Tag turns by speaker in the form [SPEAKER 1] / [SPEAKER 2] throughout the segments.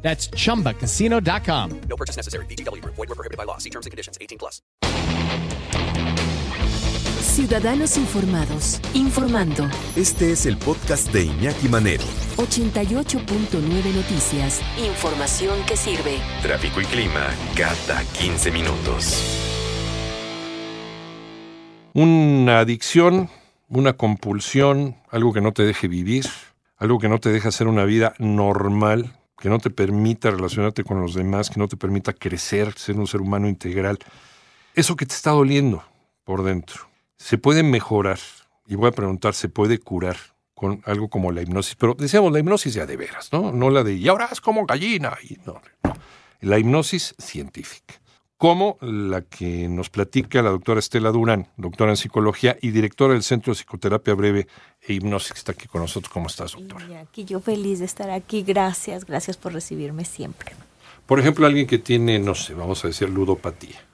[SPEAKER 1] That's chumbacasino.com.
[SPEAKER 2] No purchase necessary. BGW. Void were prohibited by law. See terms and conditions. 18 plus.
[SPEAKER 3] Ciudadanos informados, informando.
[SPEAKER 4] Este es el podcast de Iñaki Manero.
[SPEAKER 3] 88.9 Noticias. Información que sirve.
[SPEAKER 4] Tráfico y clima cada 15 minutos.
[SPEAKER 5] Una adicción, una compulsión, algo que no te deje vivir, algo que no te deje hacer una vida normal, que no te permita relacionarte con los demás, que no te permita crecer, ser un ser humano integral. Eso que te está doliendo por dentro, se puede mejorar. Y voy a preguntar, ¿se puede curar con algo como la hipnosis? Pero decíamos la hipnosis ya de veras, ¿no? No la de, y ahora es como gallina. Y no, no. La hipnosis científica como la que nos platica la doctora Estela Durán, doctora en psicología y directora del Centro de Psicoterapia Breve e Hipnosis, que está aquí con nosotros. ¿Cómo estás, doctora?
[SPEAKER 6] Aquí yo feliz de estar aquí. Gracias, gracias por recibirme siempre.
[SPEAKER 5] Por ejemplo, alguien que tiene, no sé, vamos a decir ludopatía.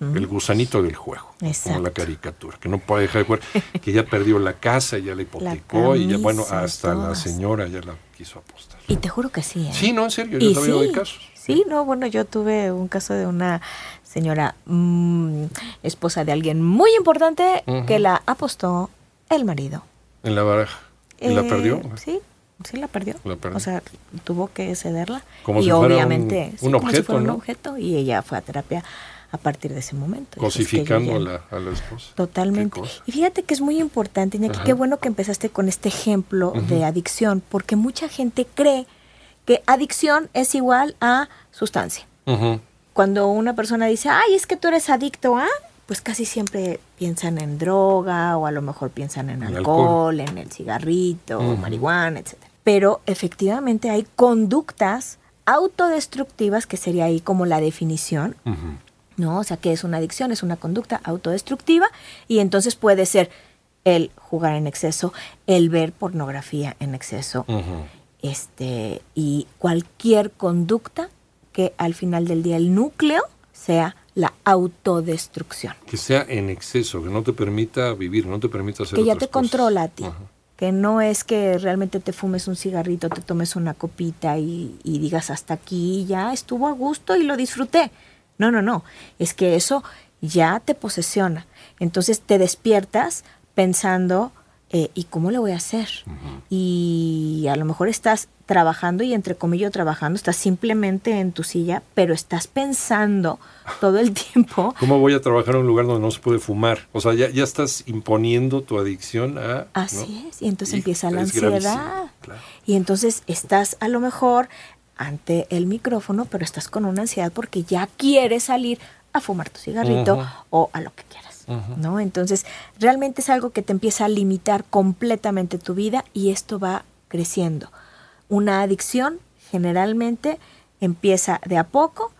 [SPEAKER 5] El gusanito del juego, como la caricatura, que no puede dejar de jugar, que ya perdió la casa, ya la hipotecó y ya, bueno, hasta la señora ya la quiso apostar.
[SPEAKER 6] Y te juro que sí. ¿eh?
[SPEAKER 5] Sí, no, en serio, yo también sí, de casos.
[SPEAKER 6] Sí, no, bueno, yo tuve un caso de una señora mmm, esposa de alguien muy importante que la apostó el marido.
[SPEAKER 5] ¿En la baraja? ¿Y la
[SPEAKER 6] Eh,
[SPEAKER 5] perdió?
[SPEAKER 6] Sí, sí la perdió.
[SPEAKER 5] La perdió.
[SPEAKER 6] O sea, tuvo que cederla.
[SPEAKER 5] Como
[SPEAKER 6] y
[SPEAKER 5] si fuera
[SPEAKER 6] obviamente,
[SPEAKER 5] un-
[SPEAKER 6] sí,
[SPEAKER 5] un
[SPEAKER 6] como si
[SPEAKER 5] objeto,
[SPEAKER 6] fuera un
[SPEAKER 5] ¿no?
[SPEAKER 6] objeto. Y ella fue a terapia a partir de ese momento. Dijo, "Es que
[SPEAKER 5] Cosificando a
[SPEAKER 6] no".
[SPEAKER 5] la, esposa.
[SPEAKER 6] Totalmente. Y fíjate que es muy importante, Iñaki,
[SPEAKER 5] Ajá.
[SPEAKER 6] qué bueno que empezaste con este ejemplo de adicción, porque mucha gente cree que adicción es igual a sustancia. Cuando una persona dice, ay, es que tú eres adicto a, pues casi siempre piensan en droga o a lo mejor piensan en alcohol, en el cigarrito,
[SPEAKER 5] Ujú.
[SPEAKER 6] marihuana, etc. Pero efectivamente hay conductas autodestructivas, que sería ahí como la definición. ¿no? O sea, que es una adicción, es una conducta autodestructiva y entonces puede ser el jugar en exceso, el ver pornografía en exceso,
[SPEAKER 5] Ujú.
[SPEAKER 6] Este y cualquier conducta que al final del día el núcleo sea la autodestrucción,
[SPEAKER 5] Que sea en exceso, que no te permita vivir, no te permita hacer
[SPEAKER 6] que ya
[SPEAKER 5] otras
[SPEAKER 6] te controla a ti.
[SPEAKER 5] Ajá.
[SPEAKER 6] Que no es que realmente te fumes un cigarrito, te tomes una copita y, y digas hasta aquí, ya estuvo a gusto y lo disfruté. No, no, no. Es que eso ya te posesiona. Entonces te despiertas pensando, eh, ¿y cómo le voy a hacer? Y a lo mejor estás trabajando y entre comillas trabajando, estás simplemente en tu silla, pero estás pensando todo el tiempo
[SPEAKER 5] ¿Cómo voy a trabajar en un lugar donde no se puede fumar? O sea, ya, ya estás imponiendo tu adicción a...
[SPEAKER 6] Así
[SPEAKER 5] ¿no?
[SPEAKER 6] es, y entonces
[SPEAKER 5] Y
[SPEAKER 6] empieza la ansiedad.
[SPEAKER 5] claro.
[SPEAKER 6] Y entonces estás a lo mejor ante el micrófono, pero estás con una ansiedad porque ya quieres salir a fumar tu cigarrito o a lo que quieras. Entonces, realmente es algo que te empieza a limitar completamente tu vida y esto va creciendo. Una adicción generalmente empieza de a poco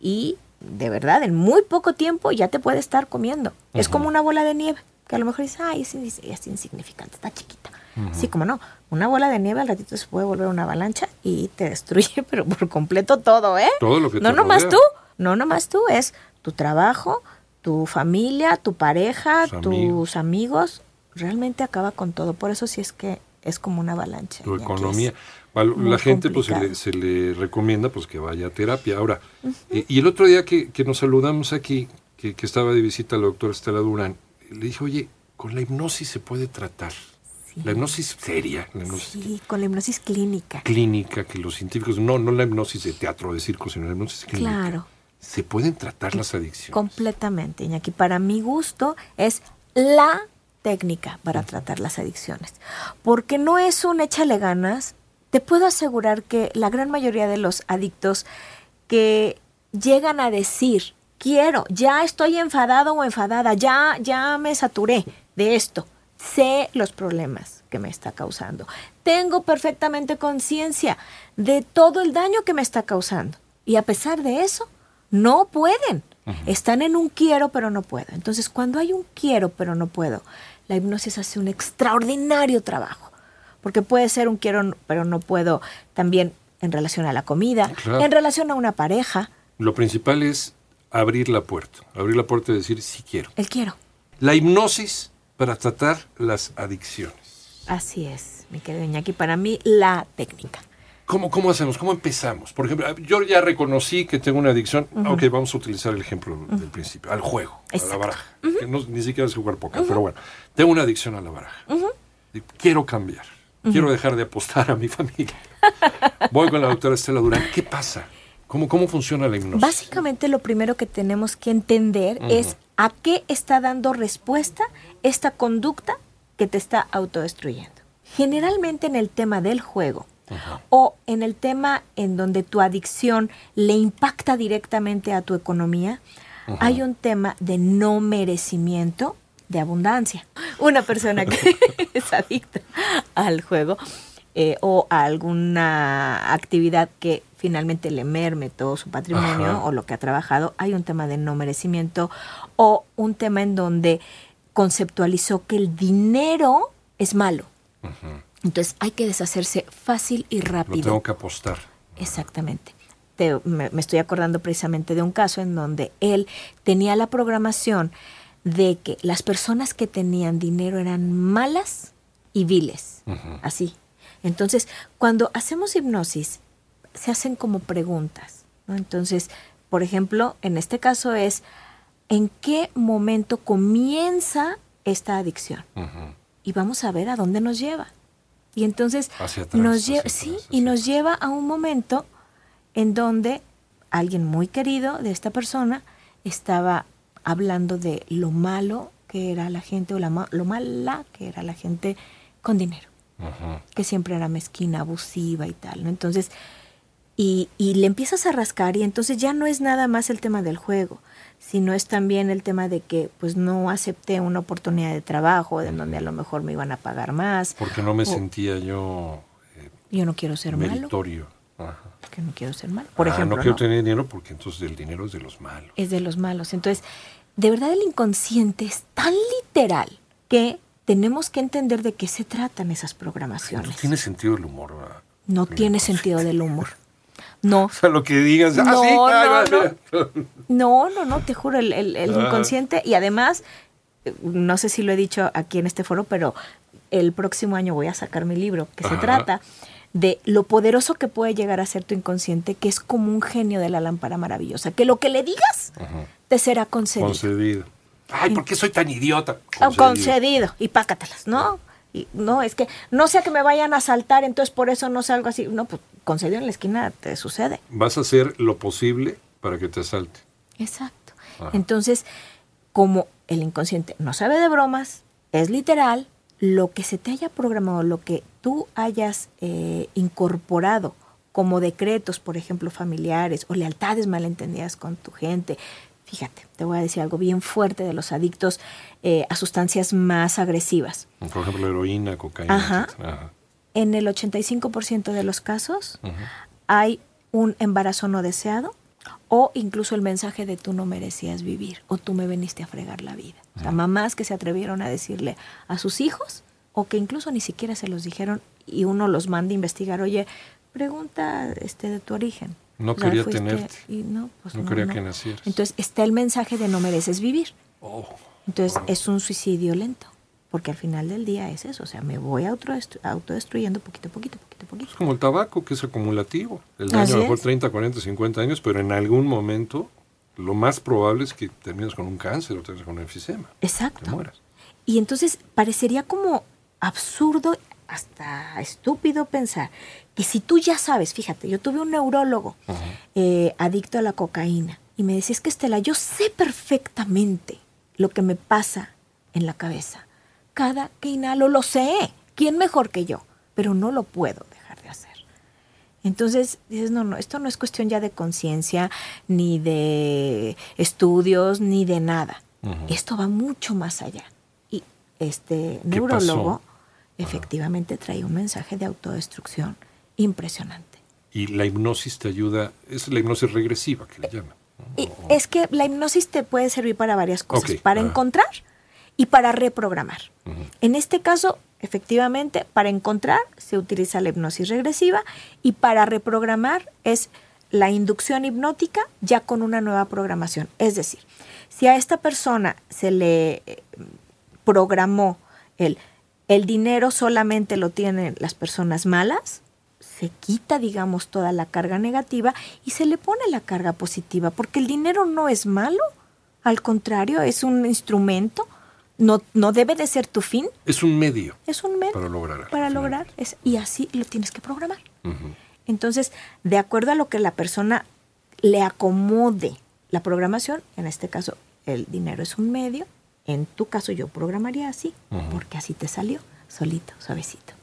[SPEAKER 6] y de verdad en muy poco tiempo ya te puede estar comiendo. Es como una bola de nieve, que a lo mejor dices, ay, es, ins- es insignificante, está chiquita. Sí, como no, una bola de nieve al ratito se puede volver una avalancha y te destruye, pero por completo todo, ¿eh?
[SPEAKER 5] Todo lo que
[SPEAKER 6] no
[SPEAKER 5] te
[SPEAKER 6] nomás
[SPEAKER 5] rodea.
[SPEAKER 6] tú, no nomás tú, es tu trabajo, tu familia, tu pareja,
[SPEAKER 5] Tus
[SPEAKER 6] tus
[SPEAKER 5] amigos.
[SPEAKER 6] amigos. Realmente acaba con todo. Por eso sí es que es como una avalancha.
[SPEAKER 5] tu economía. La gente pues se le, se le recomienda pues que vaya a terapia. Ahora, eh, y el otro día que, que nos saludamos aquí, que, que estaba de visita la doctora Estela Durán, le dije, oye, con la hipnosis se puede tratar. La hipnosis seria, la hipnosis
[SPEAKER 6] Sí, con la hipnosis clínica.
[SPEAKER 5] clínica, que los científicos, no, no la hipnosis de teatro, de circo, sino la hipnosis clínica.
[SPEAKER 6] Claro.
[SPEAKER 5] Se pueden tratar las adicciones.
[SPEAKER 6] Completamente, Iñaki. Para mi gusto es la técnica para tratar las adicciones. Porque no es un échale ganas. Te puedo asegurar que la gran mayoría de los adictos que llegan a decir, quiero, ya estoy enfadado o enfadada, ya, ya me saturé de esto, sé los problemas que me está causando, tengo perfectamente conciencia de todo el daño que me está causando. Y a pesar de eso, no pueden Están en un quiero pero no puedo. Entonces, cuando hay un quiero pero no puedo, la hipnosis hace un extraordinario trabajo. Porque puede ser un quiero pero no puedo también en relación a la comida,
[SPEAKER 5] Claro.
[SPEAKER 6] en relación a una pareja,
[SPEAKER 5] Lo principal es abrir la puerta. Abrir la puerta y decir, sí quiero.
[SPEAKER 6] el quiero.
[SPEAKER 5] La hipnosis para tratar las adicciones.
[SPEAKER 6] Así es, mi querido Iñaki, para mí la técnica.
[SPEAKER 5] ¿Cómo, ¿Cómo hacemos? ¿Cómo empezamos? Por ejemplo, yo ya reconocí que tengo una adicción. Ok, vamos a utilizar el ejemplo del principio, al juego, a la baraja. Que no- ni siquiera es jugar póker, pero bueno, tengo una adicción a la baraja. Quiero cambiar. Quiero dejar de apostar a mi familia. Voy con la doctora Estela Durán. ¿Qué pasa? ¿Cómo, cómo funciona la hipnosis?
[SPEAKER 6] Básicamente lo primero que tenemos que entender es a qué está dando respuesta esta conducta que te está autodestruyendo. Generalmente en el tema del juego o en el tema en donde tu adicción le impacta directamente a tu economía, hay un tema de no merecimiento de abundancia. Una persona que es adicta al juego eh, o a alguna actividad que finalmente le merme todo su patrimonio
[SPEAKER 5] Ajá.
[SPEAKER 6] o lo que ha trabajado, hay un tema de no merecimiento o un tema en donde conceptualizó que el dinero es malo. Entonces hay que deshacerse fácil y
[SPEAKER 5] Lo
[SPEAKER 6] rápido.
[SPEAKER 5] tengo que apostar.
[SPEAKER 6] Exactamente. Te- me, me estoy acordando precisamente de un caso en donde él tenía la programación de que las personas que tenían dinero eran malas y viles. Así. Entonces, cuando hacemos hipnosis, se hacen como preguntas. ¿no? Entonces, por ejemplo, en este caso es, ¿en qué momento comienza esta adicción? Y vamos a ver a dónde nos lleva. Y entonces
[SPEAKER 5] atrás,
[SPEAKER 6] nos lleva, sí, y nos lleva a un momento en donde alguien muy querido de esta persona estaba hablando de lo malo que era la gente o la lo mala que era la gente con dinero, que siempre era mezquina, abusiva y tal, ¿no? Entonces, y, y le empiezas a rascar y entonces ya no es nada más el tema del juego, sino es también el tema de que pues no acepté una oportunidad de trabajo en donde a lo mejor me iban a pagar más.
[SPEAKER 5] Porque no me
[SPEAKER 6] o
[SPEAKER 5] sentía yo eh,
[SPEAKER 6] Yo no quiero ser malo,
[SPEAKER 5] meritorio. Ajá.
[SPEAKER 6] que no quiero ser malo. Por
[SPEAKER 5] Ah,
[SPEAKER 6] ejemplo,
[SPEAKER 5] no quiero
[SPEAKER 6] ¿no?
[SPEAKER 5] tener dinero porque entonces el dinero es de los malos.
[SPEAKER 6] es de los malos. Entonces, de verdad el inconsciente es tan literal que tenemos que entender de qué se tratan esas
[SPEAKER 5] No
[SPEAKER 6] programaciones.
[SPEAKER 5] tiene sentido el humor. ¿verdad?
[SPEAKER 6] No tiene sentido del humor. No,
[SPEAKER 5] O sea, lo que digas. ah,
[SPEAKER 6] No,
[SPEAKER 5] sí,
[SPEAKER 6] no,
[SPEAKER 5] ay,
[SPEAKER 6] no. no, no, no, te juro, el, el- el inconsciente y además, eh, no sé si lo he dicho aquí en este foro, pero el próximo año voy a sacar mi libro que se trata de lo poderoso que puede llegar a ser tu inconsciente, que es como un genio de la lámpara maravillosa, que lo que le digas te será concedido.
[SPEAKER 5] Concedido. Ay, ¿por qué soy tan idiota?
[SPEAKER 6] Ah, concedido. y pácatelas, ¿no? Y, no, es que no sea que me vayan a asaltar, entonces por eso no salgo así. No, pues concedido en la esquina te sucede.
[SPEAKER 5] Vas a hacer lo posible para que te asalte.
[SPEAKER 6] Exacto.
[SPEAKER 5] Ajá.
[SPEAKER 6] Entonces, como el inconsciente no sabe de bromas, es literal, lo que se te haya programado, lo que tú hayas eh, incorporado como decretos, por ejemplo, familiares o lealtades malentendidas con tu gente. Fíjate, te voy a decir algo bien fuerte de los adictos eh, a sustancias más agresivas.
[SPEAKER 5] Por ejemplo, heroína, cocaína.
[SPEAKER 6] Ajá.
[SPEAKER 5] etcétera. Ajá.
[SPEAKER 6] En el 85% de los casos hay un embarazo no deseado o incluso el mensaje de tú no merecías vivir o tú me veniste a fregar la vida. O sea, mamás que se atrevieron a decirle a sus hijos o que incluso ni siquiera se los dijeron y uno los manda a investigar, oye, pregunta este de tu origen.
[SPEAKER 5] No
[SPEAKER 6] O sea,
[SPEAKER 5] quería tenerte.
[SPEAKER 6] y no, pues
[SPEAKER 5] No
[SPEAKER 6] no,
[SPEAKER 5] quería
[SPEAKER 6] no.
[SPEAKER 5] que nacieras.
[SPEAKER 6] Entonces está el mensaje de no mereces vivir.
[SPEAKER 5] Oh.
[SPEAKER 6] Entonces es un suicidio lento, porque al final del día es eso, o sea, me voy autodestru- autodestruyendo poquito a poquito, poquito a poquito.
[SPEAKER 5] Es como el tabaco, que es acumulativo. El daño a lo mejor
[SPEAKER 6] es.
[SPEAKER 5] 30, 40, 50 años, pero en algún momento lo más probable es que termines con un cáncer o termines con un enfisema. Te
[SPEAKER 6] Exacto.
[SPEAKER 5] mueras.
[SPEAKER 6] Y entonces parecería como absurdo, hasta estúpido pensar que si tú ya sabes, fíjate, yo tuve un neurólogo eh, adicto a la cocaína y me decía, es que Estela, yo sé perfectamente lo que me pasa en la cabeza. Cada que inhalo lo sé. ¿Quién mejor que yo? Pero no lo puedo dejar de hacer. Entonces dices, no, no, esto no es cuestión ya de conciencia, ni de estudios, ni de nada. Esto va mucho más allá. Y este
[SPEAKER 5] ¿Qué
[SPEAKER 6] neurólogo
[SPEAKER 5] pasó?
[SPEAKER 6] efectivamente trae un mensaje de autodestrucción impresionante.
[SPEAKER 5] Y la hipnosis te ayuda, es la hipnosis regresiva que le llaman.
[SPEAKER 6] Y es que la hipnosis te puede servir para varias cosas, para
[SPEAKER 5] ah.
[SPEAKER 6] encontrar y para reprogramar. En este caso, efectivamente, para encontrar se utiliza la hipnosis regresiva y para reprogramar es la inducción hipnótica ya con una nueva programación. Es decir, si a esta persona se le eh, programó el, el dinero solamente lo tienen las personas malas, se quita, digamos, toda la carga negativa y se le pone la carga positiva, porque el dinero no es malo, al contrario, es un instrumento, no, no debe de ser tu fin,
[SPEAKER 5] Es un medio.
[SPEAKER 6] es un medio
[SPEAKER 5] Para lograr
[SPEAKER 6] para lograr es- y así lo tienes que programar. Entonces, de acuerdo a lo que la persona le acomode la programación, en este caso el dinero es un medio, en tu caso yo programaría así, porque así te salió, solito, suavecito.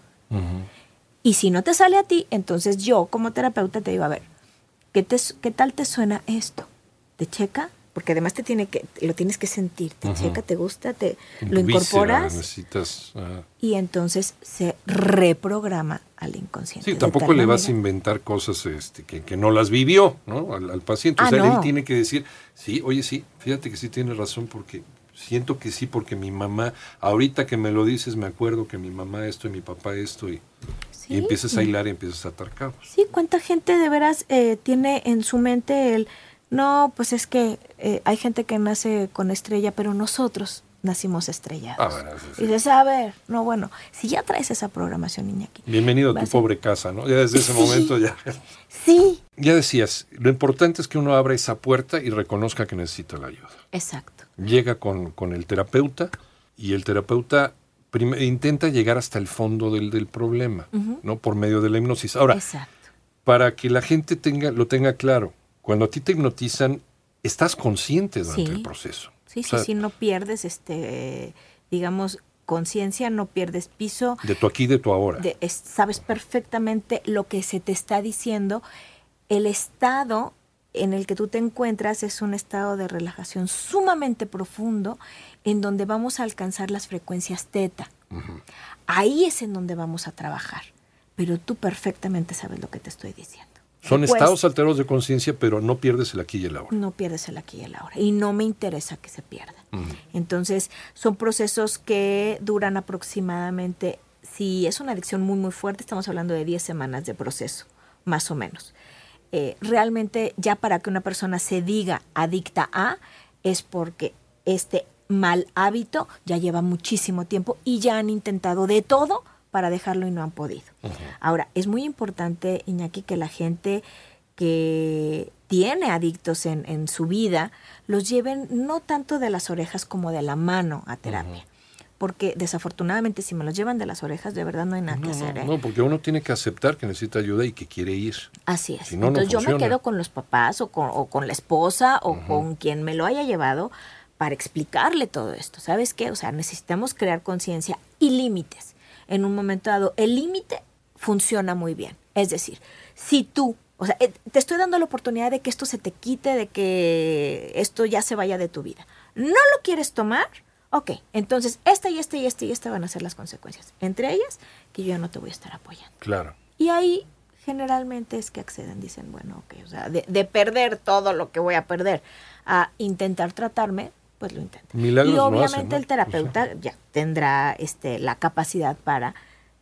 [SPEAKER 6] Y si no te sale a ti, entonces yo como terapeuta te digo, a ver, ¿qué, te, qué tal te suena esto? ¿Te checa? Porque además te tiene que, lo tienes que sentir, te checa, te gusta, te lo
[SPEAKER 5] tu víscera
[SPEAKER 6] incorporas
[SPEAKER 5] necesitas. ah.
[SPEAKER 6] y entonces se reprograma al inconsciente.
[SPEAKER 5] Sí, tampoco le vas a inventar cosas este, que, que no las vivió ¿no? al, al paciente. O
[SPEAKER 6] Ah,
[SPEAKER 5] sea,
[SPEAKER 6] no.
[SPEAKER 5] él tiene que decir, sí, oye, sí, fíjate que sí tienes razón porque siento que sí, porque mi mamá, ahorita que me lo dices, me acuerdo que mi mamá esto y mi papá esto y,
[SPEAKER 6] Sí,
[SPEAKER 5] y empiezas a hilar y empiezas a atar cabos.
[SPEAKER 6] Sí, ¿cuánta gente de veras eh, tiene en su mente el, no, pues es que eh, hay gente que nace con estrella, pero nosotros nacimos estrellados.
[SPEAKER 5] Ah, bueno, sí, sí.
[SPEAKER 6] Y dices, a ver, no, bueno, si ya traes esa programación, Iñaki.
[SPEAKER 5] Bienvenido a tu pobre casa, ¿no? Ya desde ese
[SPEAKER 6] Sí.
[SPEAKER 5] momento ya.
[SPEAKER 6] Sí,
[SPEAKER 5] Ya decías, lo importante es que uno abra esa puerta y reconozca que necesita la ayuda.
[SPEAKER 6] exacto.
[SPEAKER 5] llega con, con el terapeuta y el terapeuta intenta llegar hasta el fondo del, del problema, ¿no? Por medio de la hipnosis. Ahora,
[SPEAKER 6] Exacto.
[SPEAKER 5] para que la gente tenga, lo tenga claro, cuando a ti te hipnotizan, estás consciente durante
[SPEAKER 6] Sí.
[SPEAKER 5] el proceso.
[SPEAKER 6] Sí,
[SPEAKER 5] O
[SPEAKER 6] sí,
[SPEAKER 5] sea,
[SPEAKER 6] sí, no pierdes, este, digamos, conciencia, no pierdes piso.
[SPEAKER 5] De tu aquí, de tu ahora.
[SPEAKER 6] de- es- sabes perfectamente lo que se te está diciendo. El estado en el que tú te encuentras es un estado de relajación sumamente profundo en donde vamos a alcanzar las frecuencias teta. Ahí es en donde vamos a trabajar. Pero tú perfectamente sabes lo que te estoy diciendo.
[SPEAKER 5] Son
[SPEAKER 6] Pues,
[SPEAKER 5] estados alterados de conciencia, pero no pierdes el aquí y el ahora.
[SPEAKER 6] no pierdes el aquí y el ahora. Y no me interesa que se pierda. Entonces, son procesos que duran aproximadamente, si es una adicción muy, muy fuerte, estamos hablando de 10 semanas de proceso, más o menos. Eh, realmente, ya para que una persona se diga adicta a, es porque este mal hábito ya lleva muchísimo tiempo y ya han intentado de todo para dejarlo y no han podido. Ahora, es muy importante, Iñaki, que la gente que tiene adictos en, en su vida los lleven no tanto de las orejas como de la mano a terapia. Porque desafortunadamente si me los llevan de las orejas, de verdad no hay nada que hacer.
[SPEAKER 5] no,
[SPEAKER 6] ¿eh?
[SPEAKER 5] no, porque uno tiene que aceptar que necesita ayuda y que quiere ir.
[SPEAKER 6] Así es.
[SPEAKER 5] Si no, no
[SPEAKER 6] Entonces yo me quedo con los papás o con, o con la esposa o con quien me lo haya llevado para explicarle todo esto. ¿Sabes qué? O sea, necesitamos crear conciencia y límites. En un momento dado, el límite funciona muy bien. Es decir, si tú, o sea, eh, te estoy dando la oportunidad de que esto se te quite, de que esto ya se vaya de tu vida. ¿No lo quieres tomar? Ok, entonces esta y esta y esta y esta van a ser las consecuencias. Entre ellas, que yo ya no te voy a estar apoyando.
[SPEAKER 5] Claro.
[SPEAKER 6] Y ahí generalmente es que acceden, dicen, bueno, ok, o sea, de, de perder todo lo que voy a perder a intentar tratarme, pues lo intento.
[SPEAKER 5] Milagros
[SPEAKER 6] y
[SPEAKER 5] no
[SPEAKER 6] obviamente el terapeuta ya tendrá este, la capacidad para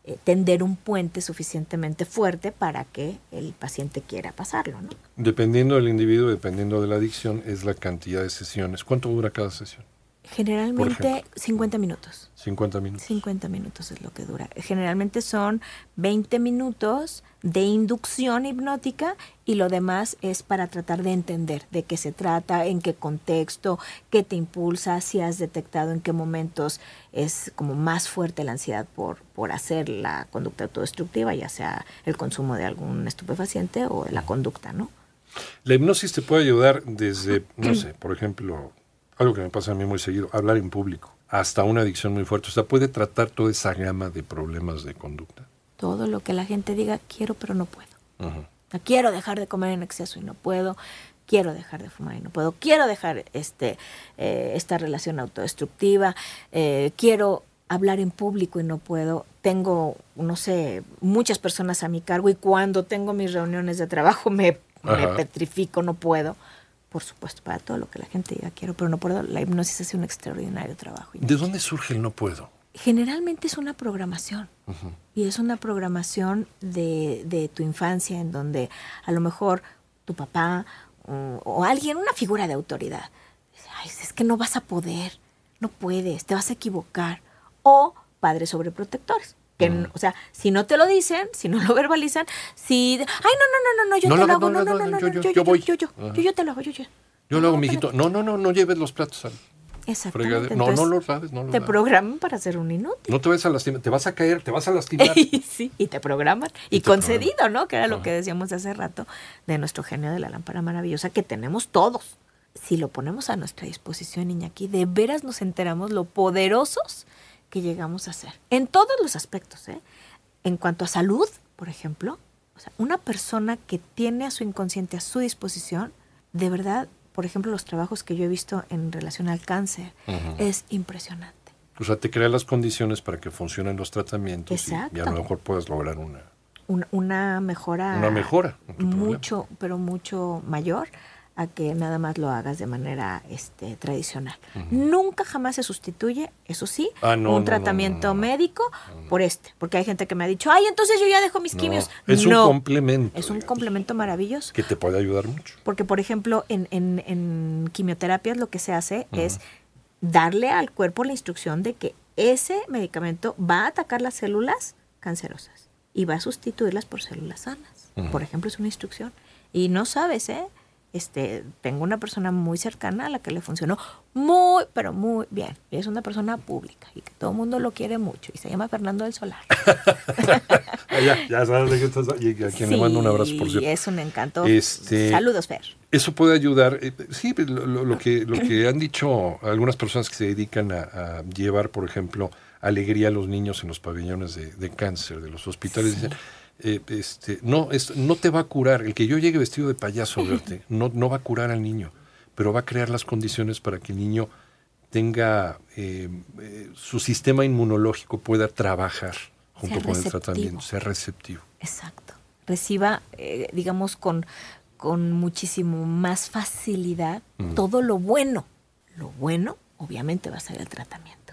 [SPEAKER 6] eh, tender un puente suficientemente fuerte para que el paciente quiera pasarlo, ¿no?
[SPEAKER 5] Dependiendo del individuo, dependiendo de la adicción, es la cantidad de sesiones. ¿Cuánto dura cada sesión?
[SPEAKER 6] Generalmente
[SPEAKER 5] ejemplo.
[SPEAKER 6] 50 minutos.
[SPEAKER 5] 50 minutos.
[SPEAKER 6] 50 minutos es lo que dura. Generalmente son 20 minutos de inducción hipnótica y lo demás es para tratar de entender de qué se trata, en qué contexto, qué te impulsa, si has detectado en qué momentos es como más fuerte la ansiedad por, por hacer la conducta autodestructiva, ya sea el consumo de algún estupefaciente o de la conducta, ¿no?
[SPEAKER 5] La hipnosis te puede ayudar desde, no sé, por ejemplo, algo que me pasa a mí muy seguido, hablar en público, hasta una adicción muy fuerte. O sea, puede tratar toda esa gama de problemas de conducta.
[SPEAKER 6] Todo lo que la gente diga, quiero pero no puedo. Quiero dejar de comer en exceso y no puedo. Quiero dejar de fumar y no puedo. Quiero dejar este, eh, esta relación autodestructiva. eh, quiero hablar en público y no puedo. Tengo, no sé, muchas personas a mi cargo y cuando tengo mis reuniones de trabajo me, me petrifico, no puedo. Por supuesto, para todo lo que la gente diga quiero, pero no puedo. La hipnosis hace un extraordinario trabajo.
[SPEAKER 5] ¿De dónde surge el no puedo?
[SPEAKER 6] Generalmente es una programación. Y es una programación de, de tu infancia en donde a lo mejor tu papá o, o alguien, una figura de autoridad, dice, Ay, es que no vas a poder, no puedes, te vas a equivocar. O padres sobreprotectores. Que, n- O sea, si no te lo dicen, si no lo verbalizan, si... Ay, no, no, no, no, no, yo
[SPEAKER 5] No
[SPEAKER 6] te
[SPEAKER 5] lo
[SPEAKER 6] lo hago,
[SPEAKER 5] no
[SPEAKER 6] no,
[SPEAKER 5] lo
[SPEAKER 6] no, no, no,
[SPEAKER 5] yo-
[SPEAKER 6] no,
[SPEAKER 5] yo-
[SPEAKER 6] yo,
[SPEAKER 5] yo
[SPEAKER 6] yo,
[SPEAKER 5] voy.
[SPEAKER 6] yo, yo,
[SPEAKER 5] Ajá.
[SPEAKER 6] yo, yo te lo hago, yo, yo.
[SPEAKER 5] Yo lo hago,
[SPEAKER 6] No,
[SPEAKER 5] mijito. No, no, no, no lleves los platos al
[SPEAKER 6] Exactamente.
[SPEAKER 5] No,
[SPEAKER 6] entonces,
[SPEAKER 5] no los laves, no los
[SPEAKER 6] Te programan para ser un inútil.
[SPEAKER 5] No te vas a lastimar, te vas a caer, te vas a lastimar.
[SPEAKER 6] sí, y te programan. Y,
[SPEAKER 5] Y te
[SPEAKER 6] concedido, ¿no? Que era lo que decíamos hace rato de nuestro genio de la lámpara maravillosa que tenemos todos. Si lo ponemos a nuestra disposición, Iñaki, de veras nos enteramos lo poderosos que llegamos a ser. En todos los aspectos, ¿eh? En cuanto a salud, por ejemplo, o sea, una persona que tiene a su inconsciente a su disposición, de verdad, por ejemplo, los trabajos que yo he visto en relación al cáncer, es impresionante.
[SPEAKER 5] O sea, te crea las condiciones para que funcionen los tratamientos y- y, a
[SPEAKER 6] Exacto.
[SPEAKER 5] lo mejor puedas lograr una,
[SPEAKER 6] una, una mejora
[SPEAKER 5] una mejora. problema.
[SPEAKER 6] mucho pero mucho mayor a que nada más lo hagas de manera este tradicional nunca jamás se sustituye eso sí
[SPEAKER 5] Ah, no,
[SPEAKER 6] un
[SPEAKER 5] no,
[SPEAKER 6] tratamiento
[SPEAKER 5] no,
[SPEAKER 6] médico por este porque hay gente que me ha dicho ay entonces yo ya dejo mis quimios
[SPEAKER 5] es un complemento.
[SPEAKER 6] es un complemento maravilloso
[SPEAKER 5] Que te puede ayudar mucho.
[SPEAKER 6] porque, por ejemplo, en, en, en quimioterapias lo que se hace es darle al cuerpo la instrucción de que ese medicamento va a atacar las células cancerosas y va a sustituirlas por células sanas.
[SPEAKER 5] Ujú.
[SPEAKER 6] Por ejemplo, es una instrucción. Y no sabes, ¿eh? Este, tengo una persona muy cercana a la que le funcionó muy, pero muy bien. Es una persona pública y que todo el mundo lo quiere mucho. Y se llama Fernando del Solar.
[SPEAKER 5] Ah, ya, ya sabes de qué estás. Y a quien le mando un abrazo, por cierto.
[SPEAKER 6] es un encanto.
[SPEAKER 5] Este-
[SPEAKER 6] Saludos, Fer.
[SPEAKER 5] Eso puede ayudar. eh, sí, lo, lo- lo que, lo que han dicho algunas personas que se dedican a, a llevar, por ejemplo, alegría a los niños en los pabellones de, de cáncer de los hospitales, dicen, eh, este, no, es, no te va a curar. El que yo llegue vestido de payaso a verte, no, no va a curar al niño, pero va a crear las condiciones para que el niño tenga eh, eh, su sistema inmunológico pueda trabajar junto
[SPEAKER 6] Sea
[SPEAKER 5] con el tratamiento, ser receptivo.
[SPEAKER 6] Exacto. Reciba, eh, digamos, con, con muchísimo más facilidad todo lo bueno. Lo bueno, obviamente, va a ser el tratamiento.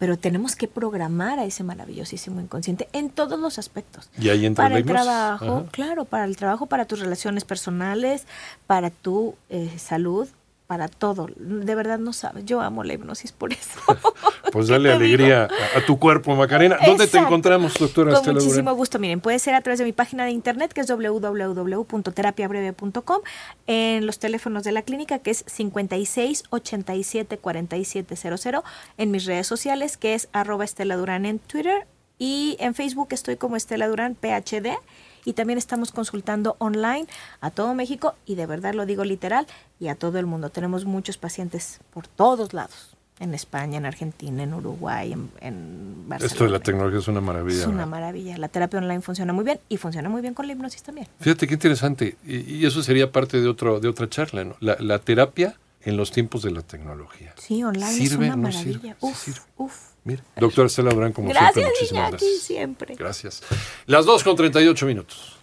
[SPEAKER 6] Pero tenemos que programar a ese maravillosísimo inconsciente en todos los aspectos.
[SPEAKER 5] Y ahí entra
[SPEAKER 6] para el trabajo,
[SPEAKER 5] Ajá.
[SPEAKER 6] claro, para el trabajo, para tus relaciones personales, para tu eh, salud, para todo. De verdad no sabes, yo amo la hipnosis por eso.
[SPEAKER 5] Pues
[SPEAKER 6] ¿Qué
[SPEAKER 5] dale alegría a, a tu cuerpo, Macarena. ¿Dónde te encontramos, doctora
[SPEAKER 6] Con
[SPEAKER 5] Estela
[SPEAKER 6] muchísimo
[SPEAKER 5] Durán?
[SPEAKER 6] gusto. Miren, puede ser a través de mi página de internet, que es www.terapiabreve.com, en los teléfonos de la clínica, que es 56 87 47 00, en mis redes sociales, que es arroba Estela Durán en Twitter, y en Facebook estoy como Estela Durán PhD, y también estamos consultando online a todo México, y de verdad lo digo literal, y a todo el mundo. Tenemos muchos pacientes por todos lados. En España, en Argentina, en Uruguay, en, en Barcelona.
[SPEAKER 5] Esto de la tecnología es una maravilla.
[SPEAKER 6] Es una
[SPEAKER 5] ¿verdad?
[SPEAKER 6] maravilla. La terapia online funciona muy bien y funciona muy bien con la hipnosis también.
[SPEAKER 5] Fíjate qué interesante. Y, y eso sería parte de, otro, de otra charla, ¿no? La, la terapia en los tiempos de la tecnología.
[SPEAKER 6] Sí, online
[SPEAKER 5] ¿Sirve?
[SPEAKER 6] es una
[SPEAKER 5] ¿No
[SPEAKER 6] maravilla.
[SPEAKER 5] sirve? Sí
[SPEAKER 6] uf,
[SPEAKER 5] sirve.
[SPEAKER 6] uf.
[SPEAKER 5] Mira, doctora Estela Durán, como
[SPEAKER 6] Gracias,
[SPEAKER 5] siempre, muchísimas
[SPEAKER 6] Iñaki,
[SPEAKER 5] gracias.
[SPEAKER 6] siempre.
[SPEAKER 5] Gracias. Las 2 con 38 minutos.